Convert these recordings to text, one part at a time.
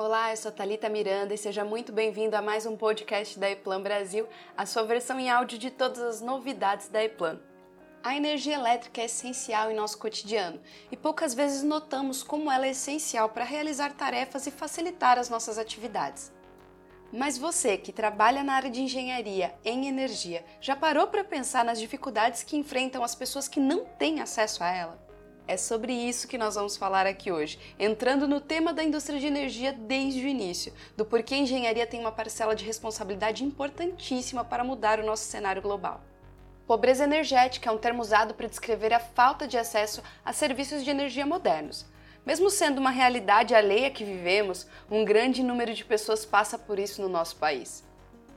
Olá, eu sou Talita Miranda e seja muito bem-vindo a mais um podcast da Eplan Brasil, a sua versão em áudio de todas as novidades da Eplan. A energia elétrica é essencial em nosso cotidiano e poucas vezes notamos como ela é essencial para realizar tarefas e facilitar as nossas atividades. Mas você que trabalha na área de engenharia em energia, já parou para pensar nas dificuldades que enfrentam as pessoas que não têm acesso a ela? É sobre isso que nós vamos falar aqui hoje, entrando no tema da indústria de energia desde o início, do porquê a engenharia tem uma parcela de responsabilidade importantíssima para mudar o nosso cenário global. Pobreza energética é um termo usado para descrever a falta de acesso a serviços de energia modernos. Mesmo sendo uma realidade alheia que vivemos, um grande número de pessoas passa por isso no nosso país.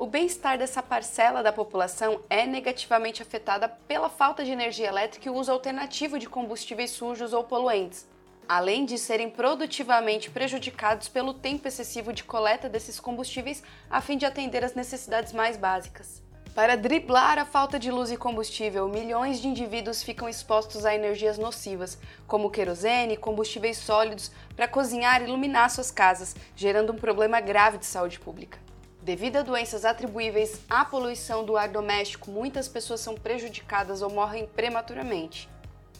O bem-estar dessa parcela da população é negativamente afetada pela falta de energia elétrica e o uso alternativo de combustíveis sujos ou poluentes, além de serem produtivamente prejudicados pelo tempo excessivo de coleta desses combustíveis a fim de atender às necessidades mais básicas. Para driblar a falta de luz e combustível, milhões de indivíduos ficam expostos a energias nocivas, como querosene e combustíveis sólidos, para cozinhar e iluminar suas casas, gerando um problema grave de saúde pública. Devido a doenças atribuíveis à poluição do ar doméstico, muitas pessoas são prejudicadas ou morrem prematuramente.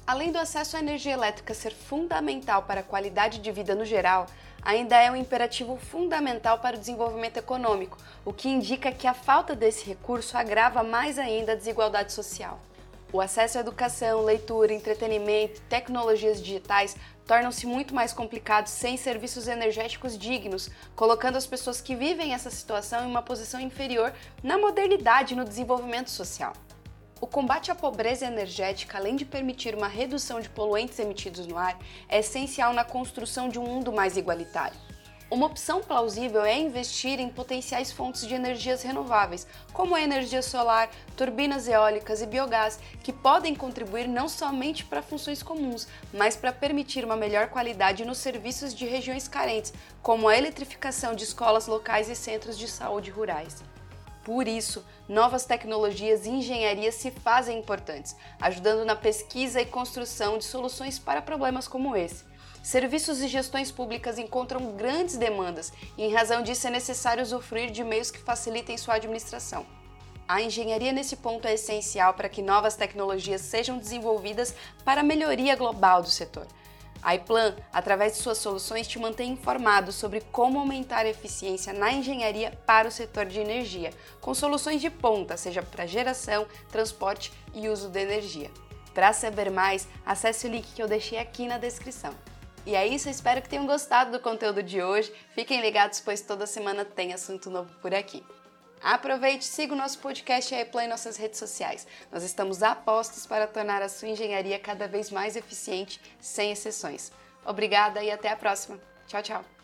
Além do acesso à energia elétrica ser fundamental para a qualidade de vida no geral, ainda é um imperativo fundamental para o desenvolvimento econômico, o que indica que a falta desse recurso agrava mais ainda a desigualdade social. O acesso à educação, leitura, entretenimento tecnologias digitais tornam-se muito mais complicados sem serviços energéticos dignos, colocando as pessoas que vivem essa situação em uma posição inferior na modernidade e no desenvolvimento social. O combate à pobreza energética, além de permitir uma redução de poluentes emitidos no ar, é essencial na construção de um mundo mais igualitário. Uma opção plausível é investir em potenciais fontes de energias renováveis, como a energia solar, turbinas eólicas e biogás, que podem contribuir não somente para funções comuns, mas para permitir uma melhor qualidade nos serviços de regiões carentes, como a eletrificação de escolas locais e centros de saúde rurais. Por isso, novas tecnologias e engenharia se fazem importantes, ajudando na pesquisa e construção de soluções para problemas como esse. Serviços e gestões públicas encontram grandes demandas e, em razão disso, é necessário usufruir de meios que facilitem sua administração. A engenharia nesse ponto é essencial para que novas tecnologias sejam desenvolvidas para a melhoria global do setor. A iPlan, através de suas soluções, te mantém informado sobre como aumentar a eficiência na engenharia para o setor de energia, com soluções de ponta, seja para geração, transporte e uso de energia. Para saber mais, acesse o link que eu deixei aqui na descrição. E é isso, espero que tenham gostado do conteúdo de hoje. Fiquem ligados, pois toda semana tem assunto novo por aqui. Aproveite, siga o nosso podcast e a em nossas redes sociais. Nós estamos apostos para tornar a sua engenharia cada vez mais eficiente, sem exceções. Obrigada e até a próxima. Tchau, tchau.